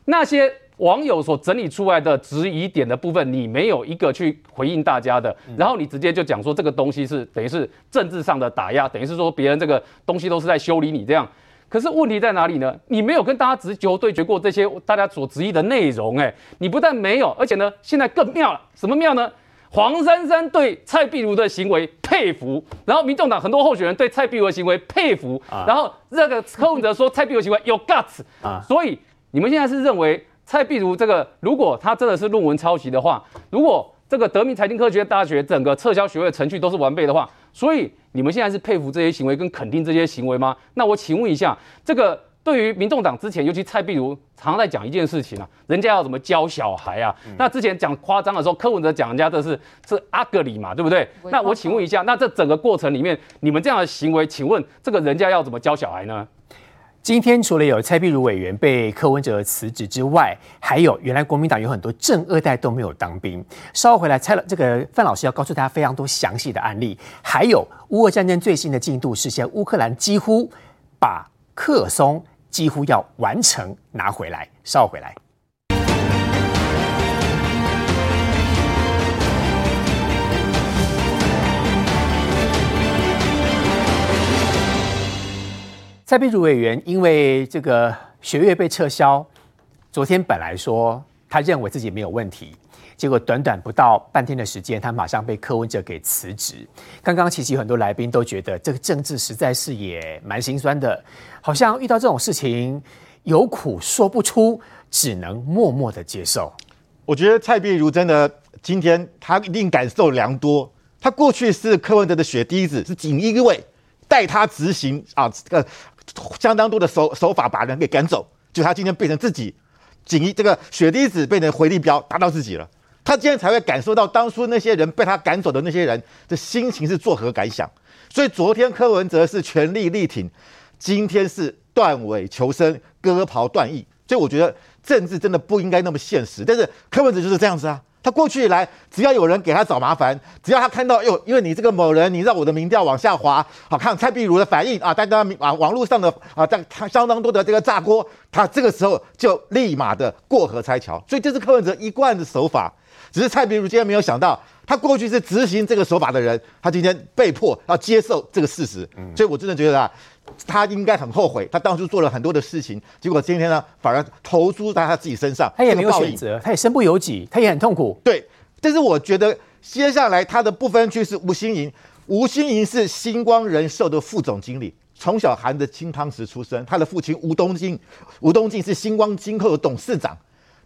Speaker 8: 那些网友所整理出来的质疑点的部分，你没有一个去回应大家的，然后你直接就讲说这个东西是等于是政治上的打压，等于是说别人这个东西都是在修理你这样。可是问题在哪里呢？你没有跟大家直球对决过这些大家所质疑的内容，诶，你不但没有，而且呢，现在更妙了。什么妙呢？黄珊珊对蔡壁如的行为佩服，然后民众党很多候选人对蔡壁如的行为佩服，啊、然后这个柯文哲说蔡壁如行为有 guts，啊，所以你们现在是认为蔡壁如这个，如果他真的是论文抄袭的话，如果这个德明财经科学大学整个撤销学位程序都是完备的话，所以你们现在是佩服这些行为跟肯定这些行为吗？那我请问一下，这个对于民众党之前，尤其蔡壁如常常在讲一件事情啊，人家要怎么教小孩啊？嗯、那之前讲夸张的时候，柯文哲讲人家这是是阿格里嘛，对不对？那我请问一下，那这整个过程里面，你们这样的行为，请问这个人家要怎么教小孩呢？
Speaker 4: 今天除了有蔡壁如委员被柯文哲辞职之外，还有原来国民党有很多正二代都没有当兵。稍后回来，蔡了这个范老师要告诉大家非常多详细的案例，还有乌俄战争最新的进度是，现在乌克兰几乎把克松几乎要完成拿回来。稍回来。蔡壁如委员因为这个学业被撤销，昨天本来说他认为自己没有问题，结果短短不到半天的时间，他马上被柯文哲给辞职。刚刚其实很多来宾都觉得这个政治实在是也蛮心酸的，好像遇到这种事情有苦说不出，只能默默的接受。
Speaker 9: 我觉得蔡壁如真的今天他一定感受良多，他过去是柯文哲的血滴子，是锦衣卫带他执行啊这个。相当多的手手法把人给赶走，就他今天变成自己，锦衣这个血滴子变成回力镖打到自己了，他今天才会感受到当初那些人被他赶走的那些人的心情是作何感想。所以昨天柯文哲是全力力挺，今天是断尾求生，割袍断义。所以我觉得政治真的不应该那么现实，但是柯文哲就是这样子啊。他过去以来，只要有人给他找麻烦，只要他看到哟，因为你这个某人，你让我的民调往下滑，好看蔡壁如的反应啊，大家啊网络上的啊，在他相当多的这个炸锅，他这个时候就立马的过河拆桥，所以这是柯文哲一贯的手法。只是蔡壁如今天没有想到，他过去是执行这个手法的人，他今天被迫要接受这个事实，所以我真的觉得啊。他应该很后悔，他当初做了很多的事情，结果今天呢，反而投注在他自己身上。
Speaker 4: 他也没有选择，他也身不由己，他也很痛苦。
Speaker 9: 对，但是我觉得接下来他的不分区是吴欣盈，吴欣盈是星光人寿的副总经理，从小含着金汤匙出生。他的父亲吴东进，吴东进是星光金控的董事长，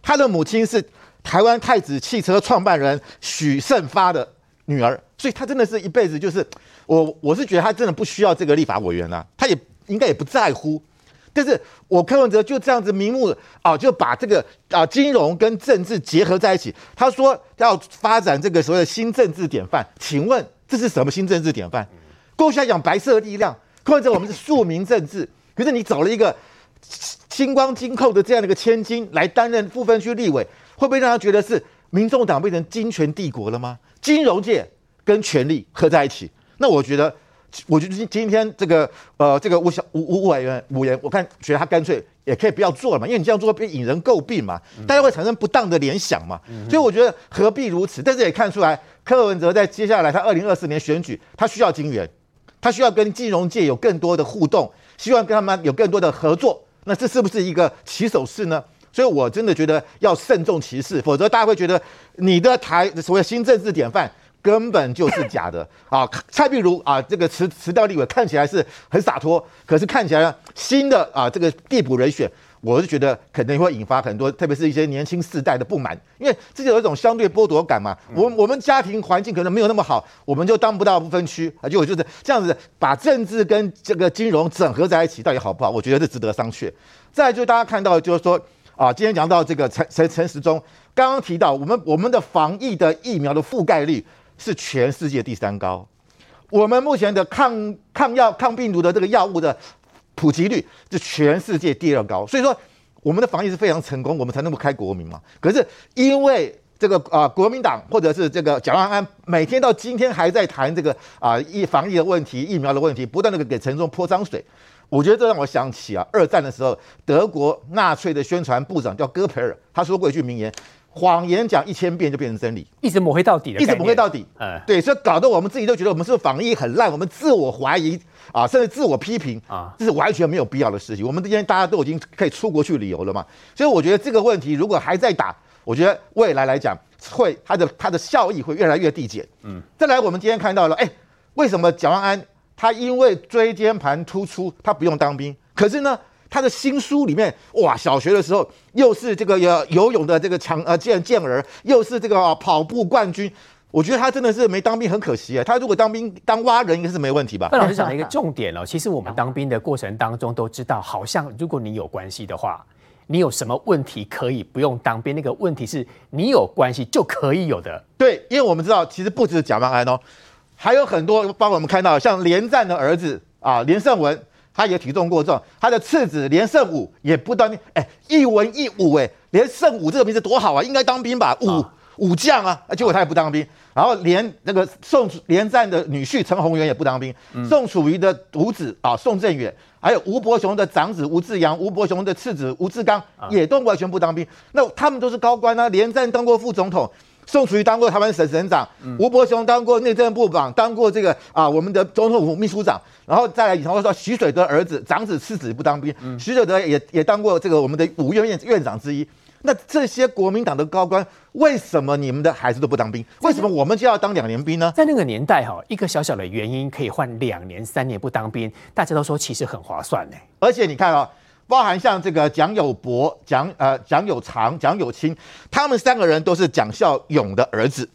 Speaker 9: 他的母亲是台湾太子汽车创办人许胜发的女儿，所以他真的是一辈子就是。我我是觉得他真的不需要这个立法委员啊，他也应该也不在乎。但是我柯文哲就这样子明目啊，就把这个啊金融跟政治结合在一起。他说要发展这个所谓的新政治典范，请问这是什么新政治典范？过去来讲白色力量，柯文哲我们是庶民政治，可是你找了一个新光金扣的这样的一个千金来担任不分区立委，会不会让他觉得是民众党变成金权帝国了吗？金融界跟权力合在一起。那我觉得，我觉得今今天这个呃，这个吴小吴吴委员吴言，我看觉得他干脆也可以不要做了嘛，因为你这样做会引人诟病嘛，大家会产生不当的联想嘛，所以我觉得何必如此？但是也看出来，柯文哲在接下来他二零二四年选举，他需要金元，他需要跟金融界有更多的互动，希望跟他们有更多的合作。那这是不是一个起手式呢？所以我真的觉得要慎重其事，否则大家会觉得你的台所谓新政治典范。根本就是假的 啊！蔡壁如啊，这个辞辞掉立委看起来是很洒脱，可是看起来新的啊这个地补人选，我是觉得肯定会引发很多，特别是一些年轻世代的不满，因为这就有一种相对剥夺感嘛。我我们家庭环境可能没有那么好，我们就当不到不分区啊，就就是这样子把政治跟这个金融整合在一起，到底好不好？我觉得是值得商榷。再来就大家看到就是说啊，今天讲到这个陈陈陈时中刚刚提到，我们我们的防疫的疫苗的覆盖率。是全世界第三高，我们目前的抗抗药抗病毒的这个药物的普及率是全世界第二高，所以说我们的防疫是非常成功，我们才能够开国民嘛。可是因为这个啊、国民党或者是这个蒋万安每天到今天还在谈这个啊疫、防疫的问题、疫苗的问题，不断的给陈时中泼脏水，我觉得这让我想起啊，二战的时候德国纳粹的宣传部长叫戈培尔，他说过一句名言。谎言讲一千遍就变成真理，
Speaker 4: 一直抹黑到底的，
Speaker 9: 一直抹黑到底。嗯，对，所以搞得我们自己都觉得我们是防疫很烂，我们自我怀疑啊，甚至自我批评啊，这是完全没有必要的事情。我们今天大家都已经可以出国去旅游了嘛，所以我觉得这个问题如果还在打，我觉得未来来讲会它的它的效益会越来越递减。嗯，再来，我们今天看到了，哎，为什么蒋万安他因为椎间盘突出，他不用当兵，可是呢？他的新书里面，哇，小学的时候又是这个游游泳的这个强呃健健儿，又是这个、啊、跑步冠军，我觉得他真的是没当兵，很可惜啊。他如果当兵当蛙人，应该是没问题吧？
Speaker 4: 范老师讲了一个重点哦，其实我们当兵的过程当中都知道，好像如果你有关系的话，你有什么问题可以不用当兵，那个问题是你有关系就可以有的。
Speaker 9: 对，因为我们知道，其实不只是蒋万安哦，还有很多，包括我们看到像连战的儿子啊，连胜文，他也体重过重，他的次子连胜武也不当兵。哎，一文一武，哎，连胜武这个名字多好啊，应该当兵吧？武。啊武将啊，结果他也不当兵，然后连那个宋连战的女婿陈宏元也不当兵，嗯、宋楚瑜的独子啊宋振远，还有吴伯雄的长子吴志扬，吴伯雄的次子吴志刚也都完全不当兵。啊、那他们都是高官啊，连战当过副总统，宋楚瑜当过台湾省省长，嗯、吴伯雄当过内政部长，当过这个啊我们的总统府秘书长，然后再来以后说徐水德儿子长子次子不当兵，嗯、徐水德也也当过这个我们的五院院院长之一。那这些国民党的高官，为什么你们的孩子都不当兵？为什么我们就要当两年兵呢？
Speaker 4: 在那个年代哈，一个小小的原因可以换两年、三年不当兵，大家都说其实很划算呢。
Speaker 9: 而且你看啊，包含像这个蒋友柏、蒋呃蒋友常、蒋友清，他们三个人都是蒋孝勇的儿子。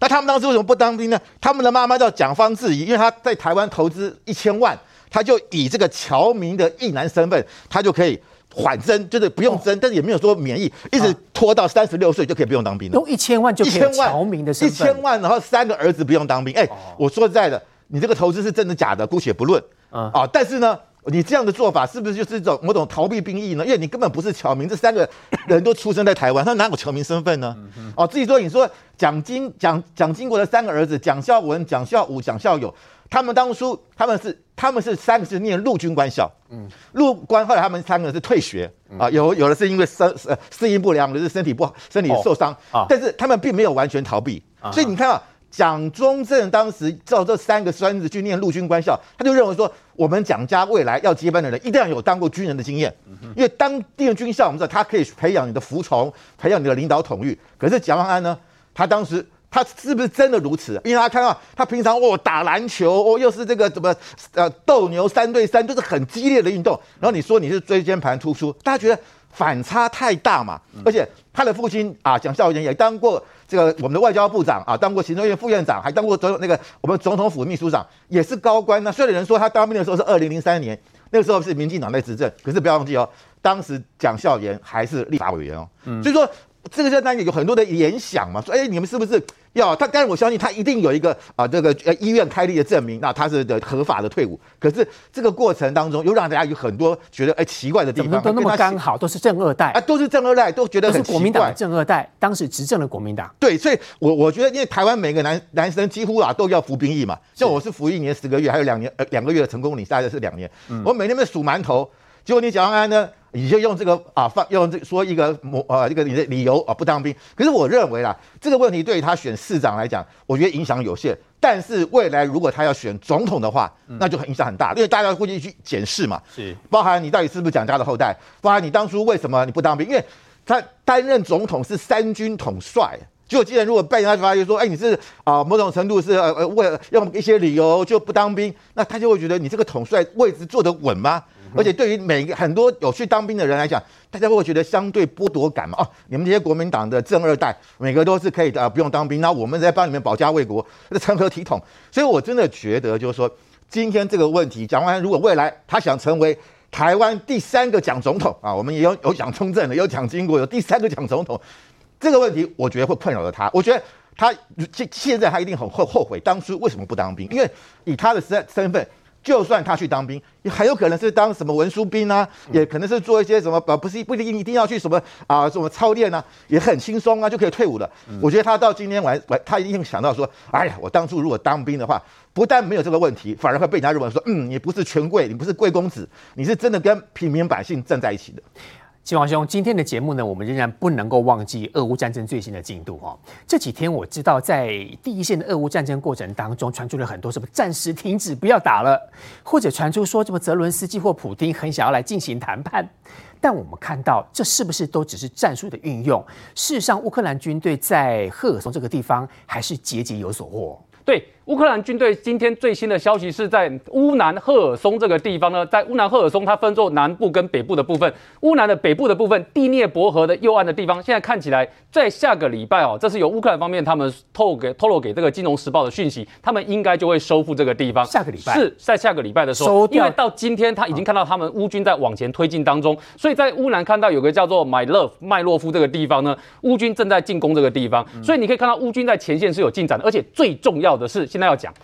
Speaker 9: 那他们当时为什么不当兵呢？他们的妈妈叫蒋方智怡，因为他在台湾投资一千万，他就以这个侨民的役男身份，他就可以。缓征就是不用征，哦、但是也没有说免役，一直拖到三十六岁就可以不用当兵了。
Speaker 4: 用一千万就可以侨民的身份，
Speaker 9: 一千万，然后三个儿子不用当兵。哎、欸，哦、我说实在的，你这个投资是真的假的，姑且不论。嗯、啊，但是呢，你这样的做法是不是就是一种某种逃避兵役呢？因为你根本不是侨民，这三个人都出生在台湾，他哪有侨民身份呢？哦，自己说，你说蒋经蒋蒋经国的三个儿子蒋孝文、蒋孝武、蒋孝友。他们当初他们是他们是三个是念陆军官校，嗯，陆官后来他们三个是退学。啊，有有的是因为身呃适应不良，有的是身体不好，身体受伤啊，但是他们并没有完全逃避，所以你看啊，蒋中正当时照这三个孙子去念陆军官校，他就认为说，我们蒋家未来要接班的人一定要有当过军人的经验，因为当念军校，我们知道他可以培养你的服从，培养你的领导统御。可是蒋万安呢，他当时。他是不是真的如此？因为他看到他平常哦打篮球哦，又是这个怎么呃斗牛三对三，都是很激烈的运动。然后你说你是椎间盘突出，大家觉得反差太大嘛？而且他的父亲啊蒋孝严也当过这个我们的外交部长啊，当过行政院副院长，还当过总那个我们总统府秘书长，也是高官呢。虽然有人说他当兵的时候是二零零三年，那个时候是民进党在执政，可是不要忘记哦，当时蒋孝严还是立法委员哦。嗯，所以说这个在当然有很多的联想嘛，说哎你们是不是？要他，但是我相信他一定有一个啊，这个呃医院开立的证明，那他是的合法的退伍。可是这个过程当中，又让大家有很多觉得哎奇怪的地方。
Speaker 4: 都那么刚好都是正二代
Speaker 9: 啊，都是正二代，都觉得很奇怪。
Speaker 4: 是国民党的正二代，当时执政的国民党。
Speaker 9: 对，所以我我觉得，因为台湾每个男男生几乎啊都要服兵役嘛，像我是服一年十个月，还有两年呃两个月的成功领，大概是两年。嗯、我每天在数馒头，结果你蒋万安呢？你就用这个啊，放用这说一个某啊这个你的理由啊不当兵，可是我认为啦，这个问题对于他选市长来讲，我觉得影响有限。但是未来如果他要选总统的话，那就很影响很大，因为大家会去检视嘛，是包含你到底是不是蒋家的后代，包含你当初为什么你不当兵，因为他担任总统是三军统帅，就既然如果被人家发现说，哎，你是啊某种程度是呃呃为了用一些理由就不当兵，那他就会觉得你这个统帅位置坐得稳吗？而且对于每个很多有去当兵的人来讲，大家会觉得相对剥夺感嘛？哦，你们这些国民党的正二代，每个都是可以的，不用当兵，那我们在帮你们保家卫国，这成何体统？所以我真的觉得，就是说，今天这个问题，蒋万安如果未来他想成为台湾第三个蒋总统啊，我们也有有蒋中正的，有蒋经国，有第三个蒋总统，这个问题我觉得会困扰着他。我觉得他现现在他一定很后后悔当初为什么不当兵，因为以他的身身份。就算他去当兵，也很有可能是当什么文书兵啊，也可能是做一些什么，呃，不是不一定一定要去什么啊，什么操练啊，也很轻松啊，就可以退伍了。我觉得他到今天晚晚，他一定想到说，哎呀，我当初如果当兵的话，不但没有这个问题，反而会被人家认为说，嗯，你不是权贵，你不是贵公子，你是真的跟平民百姓站在一起的。
Speaker 4: 嶔煌兄，今天的节目呢，我们仍然不能够忘记俄乌战争最新的进度哈。这几天我知道，在第一线的俄乌战争过程当中，传出了很多什么暂时停止、不要打了，或者传出说什么泽伦斯基或普丁很想要来进行谈判。但我们看到，这是不是都只是战术的运用？事实上，乌克兰军队在赫尔松这个地方还是节节有所获。
Speaker 8: 对。乌克兰军队今天最新的消息是在乌南赫尔松这个地方呢，在乌南赫尔松，它分作南部跟北部的部分。乌南的北部的部分，第聂伯河的右岸的地方，现在看起来，在下个礼拜哦，这是由乌克兰方面他们透给透露给这个《金融时报》的讯息，他们应该就会收复这个地方。
Speaker 4: 下个礼拜
Speaker 8: 是在下个礼拜的时候，因为到今天他已经看到他们乌军在往前推进当中，所以在乌南看到有个叫做 My Love 麦洛夫这个地方呢，乌军正在进攻这个地方，所以你可以看到乌军在前线是有进展的，而且最重要的是现那要讲。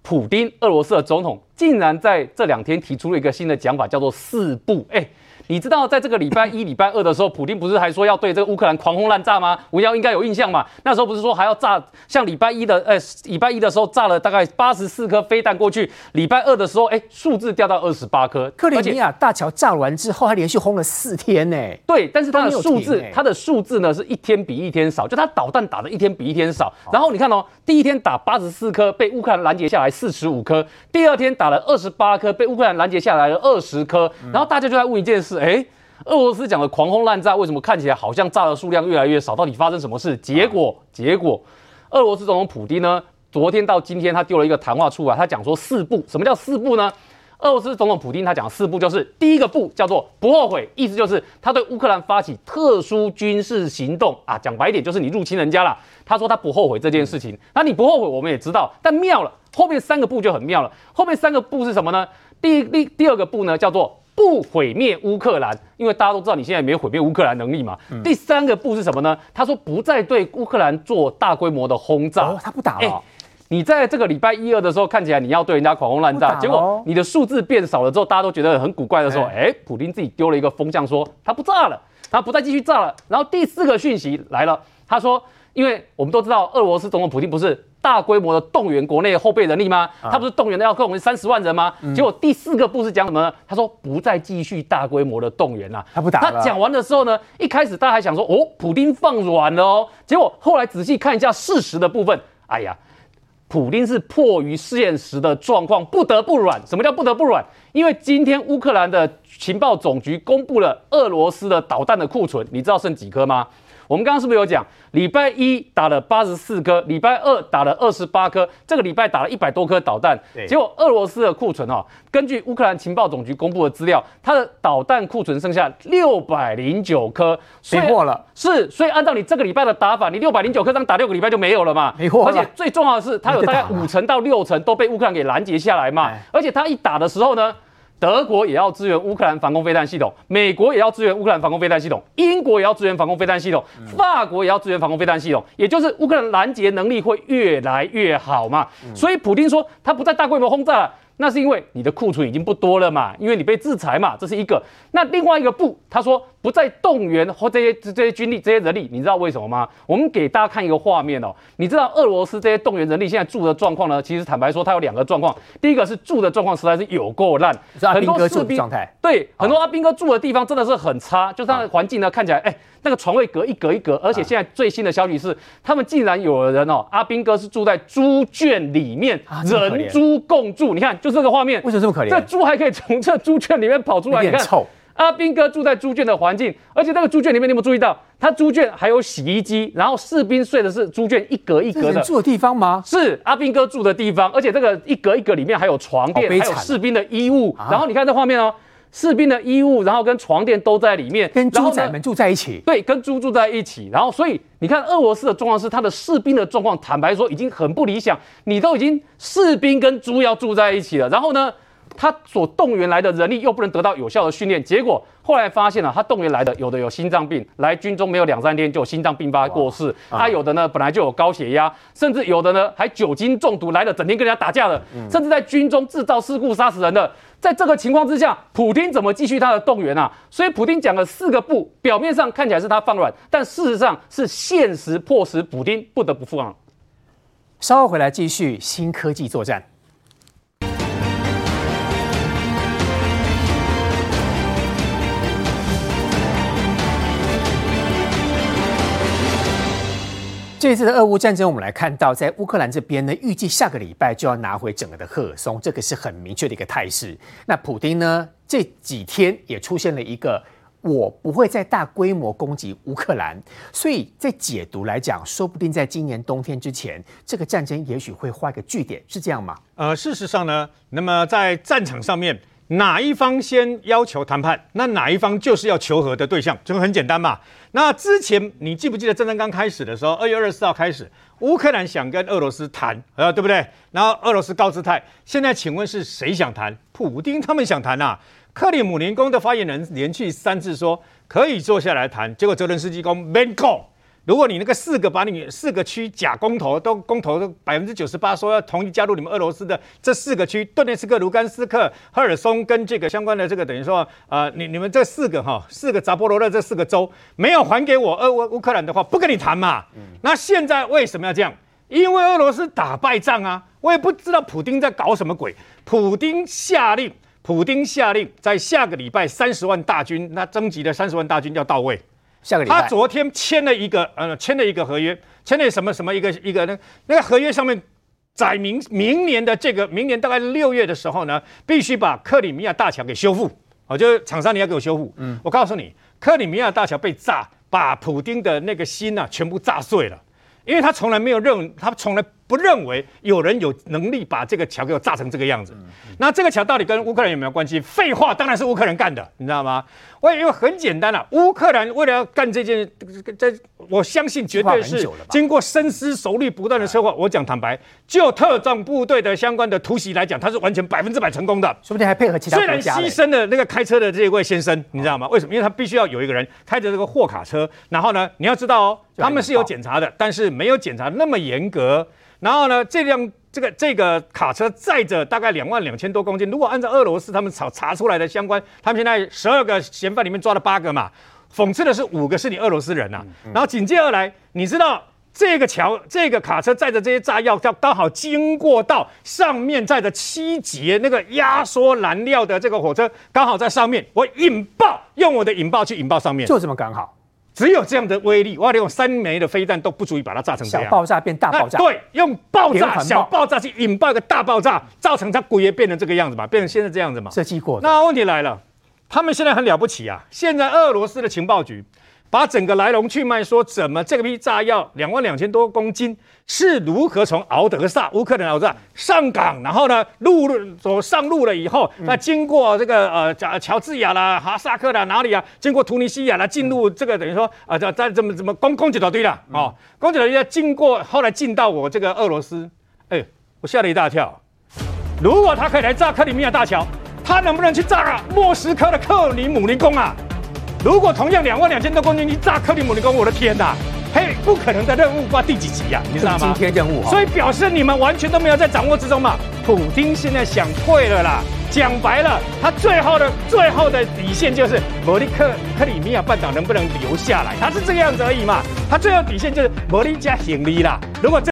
Speaker 8: 普丁，俄罗斯的总统，竟然在这两天提出了一个新的讲法，叫做“四步”。哎。你知道在这个礼拜一、礼拜二的时候，普京不是还说要对这个乌克兰狂轰滥炸吗？文耀应该有印象嘛？那时候不是说还要炸，像礼拜一的，呃，礼拜一的时候炸了大概八十四颗飞弹过去，礼拜二的时候，哎，数字掉到二十八颗。
Speaker 4: 克里米亚大桥炸完之后，还连续轰了四天呢。
Speaker 8: 对，但是它的数字，它的数字呢是一天比一天少，就它导弹打的一天比一天少。然后你看哦，第一天打八十四颗，被乌克兰拦截下来四十五颗；第二天打了二十八颗，被乌克兰拦截下来了二十颗。然后大家就在问一件事，哎。俄罗斯讲的狂轰滥炸，为什么看起来好像炸的数量越来越少？到底发生什么事？结果，结果，俄罗斯总统普京呢？昨天到今天，他丢了一个谈话出来，他讲说四步。什么叫四步呢？俄罗斯总统普京他讲四步，就是第一个步叫做不后悔，意思就是他对乌克兰发起特殊军事行动啊，讲白一点就是你入侵人家了。他说他不后悔这件事情，那你不后悔，我们也知道。但妙了，后面三个步就很妙了。后面三个步是什么呢？第一第第二个步呢，叫做。不毁灭乌克兰，因为大家都知道你现在没有毁灭乌克兰能力嘛。嗯、第三个不是什么呢？他说不再对乌克兰做大规模的轰炸。
Speaker 4: 哦，他不打了、哦欸。
Speaker 8: 你在这个礼拜一二的时候看起来你要对人家狂轰滥炸，结果你的数字变少了之后，大家都觉得很古怪的时候，哎、欸，普京自己丢了一个风向说他不炸了，他不再继续炸了。然后第四个讯息来了，他说，因为我们都知道俄罗斯总统普京不是。大规模的动员国内后备人力吗？他不是动员的要跟我们三十万人吗？结果第四个不是讲什么呢？他说不再继续大规模的动员了。他不打。他讲完的时候呢，一开始大家还想说哦，普丁放软了哦。结果后来仔细看一下事实的部分，哎呀，普丁是迫于现实的状况不得不软。什么叫不得不软？因为今天乌克兰的情报总局公布了俄罗斯的导弹的库存，你知道剩几颗吗？我们刚刚是不是有讲，礼拜一打了八十四颗，礼拜二打了二十八颗，这个礼拜打了一百多颗导弹。结果俄罗斯的库存哦，根据乌克兰情报总局公布的资料，它的导弹库存剩下六百零九颗，
Speaker 4: 没货了。
Speaker 8: 是，所以按照你这个礼拜的打法，你六百零九颗，这样打六个礼拜就没有了嘛？
Speaker 4: 没货。
Speaker 8: 而且最重要的是，它有大概五成到六成都被乌克兰给拦截下来嘛。而且它一打的时候呢，德国也要支援乌克兰防空飞弹系统，美国也要支援乌克兰防空飞弹系统，英国也要支援防空飞弹系统，法国也要支援防空飞弹系统，也就是乌克兰拦截能力会越来越好嘛。所以普京说他不再大规模轰炸了。那是因为你的库存已经不多了嘛，因为你被制裁嘛，这是一个。那另外一个不，他说不再动员或这些这些军力、这些人力，你知道为什么吗？我们给大家看一个画面哦。你知道俄罗斯这些动员人力现在住的状况呢？其实坦白说，它有两个状况。第一个是住的状况实在是有够烂，
Speaker 4: 很多士兵状态。
Speaker 8: 对，很多阿兵哥住的地方真的是很差，就他的环境呢看起来，哎。那个床位隔一隔一隔，而且现在最新的消息是，他们竟然有人哦，阿兵哥是住在猪圈里面，人猪共住。你看，就这个画面，
Speaker 4: 为什么这么可怜？
Speaker 8: 这猪还可以从这猪圈里面跑出来，你看，阿兵哥住在猪圈的环境，而且那个猪圈里面，你有没有注意到，他猪圈还有洗衣机，然后士兵睡的是猪圈一格一格的
Speaker 4: 住的地方吗？
Speaker 8: 是阿兵哥住的地方，而且这个一格一格里面还有床垫，还有士兵的衣物。然后你看这画面哦。士兵的衣物，然后跟床垫都在里面，
Speaker 4: 跟猪仔们住在一起。
Speaker 8: 对，跟猪住在一起。然后，所以你看，俄罗斯的状况是，他的士兵的状况，坦白说已经很不理想。你都已经士兵跟猪要住在一起了，然后呢，他所动员来的人力又不能得到有效的训练，结果后来发现了，他动员来的有的有心脏病，来军中没有两三天就有心脏病发过世；他有的呢本来就有高血压，甚至有的呢还酒精中毒来了，整天跟人家打架的，甚至在军中制造事故杀死人的。在这个情况之下，普丁怎么继续他的动员啊？所以普丁讲了四个不，表面上看起来是他放软，但事实上是现实迫使普丁不得不放软。
Speaker 4: 稍后回来继续新科技作战。这次的俄乌战争，我们来看到，在乌克兰这边呢，预计下个礼拜就要拿回整个的赫尔松，这个是很明确的一个态势。那普丁呢，这几天也出现了一个我不会再大规模攻击乌克兰，所以在解读来讲，说不定在今年冬天之前，这个战争也许会画一个句点，是这样吗？
Speaker 6: 呃，事实上呢，那么在战场上面，哪一方先要求谈判，那哪一方就是要求和的对象，就很简单嘛。那之前你记不记得战争刚开始的时候，二月二十四号开始，乌克兰想跟俄罗斯谈，呃，对不对？然后俄罗斯高姿态，现在请问是谁想谈？普丁他们想谈啊。克里姆林宫的发言人连续三次说可以坐下来谈，结果泽伦斯基说没空。如果你那个四个把你四个区假公投都公投都百分之九十八说要同意加入你们俄罗斯的这四个区，顿涅茨克、卢甘斯克、赫尔松跟这个相关的这个等于说啊、呃，你你们这四个哈四个扎波罗热这四个州没有还给我俄乌乌克兰的话，不跟你谈嘛。那现在为什么要这样？因为俄罗斯打败仗啊，我也不知道普丁在搞什么鬼。普丁下令。普丁下令，在下个礼拜三十万大军，那征集的三十万大军要到位。
Speaker 4: 下个礼拜，
Speaker 6: 他昨天签了一个，呃，签了一个合约，签了什么什么一个一个那那个合约上面载明明年的这个明年大概六月的时候呢，必须把克里米亚大桥给修复。哦，就是厂商你要给我修复。嗯，我告诉你，克里米亚大桥被炸，把普丁的那个心呐、啊、全部炸碎了，因为他从来没有认，他从来。不认为有人有能力把这个桥给我炸成这个样子。那这个桥到底跟乌克兰有没有关系？废话，当然是乌克兰干的，你知道吗？我因为很简单啊，乌克兰为了要干这件，这我相信绝对是经过深思熟虑、不断的策划。我讲坦白，就特种部队的相关的突袭来讲，它是完全百分之百成功的，
Speaker 4: 说不定还配合其他。
Speaker 6: 虽然牺牲了那个开车的这位先生，你知道吗？为什么？因为他必须要有一个人开着这个货卡车，然后呢，你要知道哦，他们是有检查的，但是没有检查那么严格。然后呢，这辆这个这个卡车载着大概两万两千多公斤。如果按照俄罗斯他们查查出来的相关，他们现在十二个嫌犯里面抓了八个嘛。讽刺的是五个是你俄罗斯人呐、啊。然后紧接而来，你知道这个桥这个卡车载着这些炸药，要刚好经过到上面载着七节那个压缩燃料的这个火车，刚好在上面，我引爆，用我的引爆去引爆上面，
Speaker 4: 就这么刚好。
Speaker 6: 只有这样的威力，哇！连用三枚的飞弹都不足以把它炸成这样。
Speaker 4: 小爆炸变大爆炸。
Speaker 6: 对，用爆炸小爆炸去引爆一个大爆炸，造成它鬼也变成这个样子嘛，变成现在这样子嘛。
Speaker 4: 设计过。
Speaker 6: 那问题来了，他们现在很了不起啊！现在俄罗斯的情报局。把整个来龙去脉说，怎么这个批炸药两万两千多公斤是如何从敖德萨乌克兰敖德萨上港，然后呢陆路走上路了以后，那经过这个呃乔乔治亚啦、哈萨克啦哪里啊，经过突尼西亚啦，进入这个等于说啊在在怎么怎么攻攻击到对了哦，攻击到要经过后来进到我这个俄罗斯，哎，我吓了一大跳。如果他可以来炸克里米亚大桥，他能不能去炸啊莫斯科的克里姆林宫啊？如果同样两万两千多公斤，去炸克里姆林宫，我的天哪！嘿，不可能的任务，不知道第几集呀？你知道吗？
Speaker 4: 今天任务，
Speaker 6: 所以表示你们完全都没有在掌握之中嘛。普京现在想退了啦，讲白了，他最后的最后的底线就是摩利克克里米亚半岛能不能留下来，他是这个样子而已嘛。他最后底线就是摩利加行李啦。如果这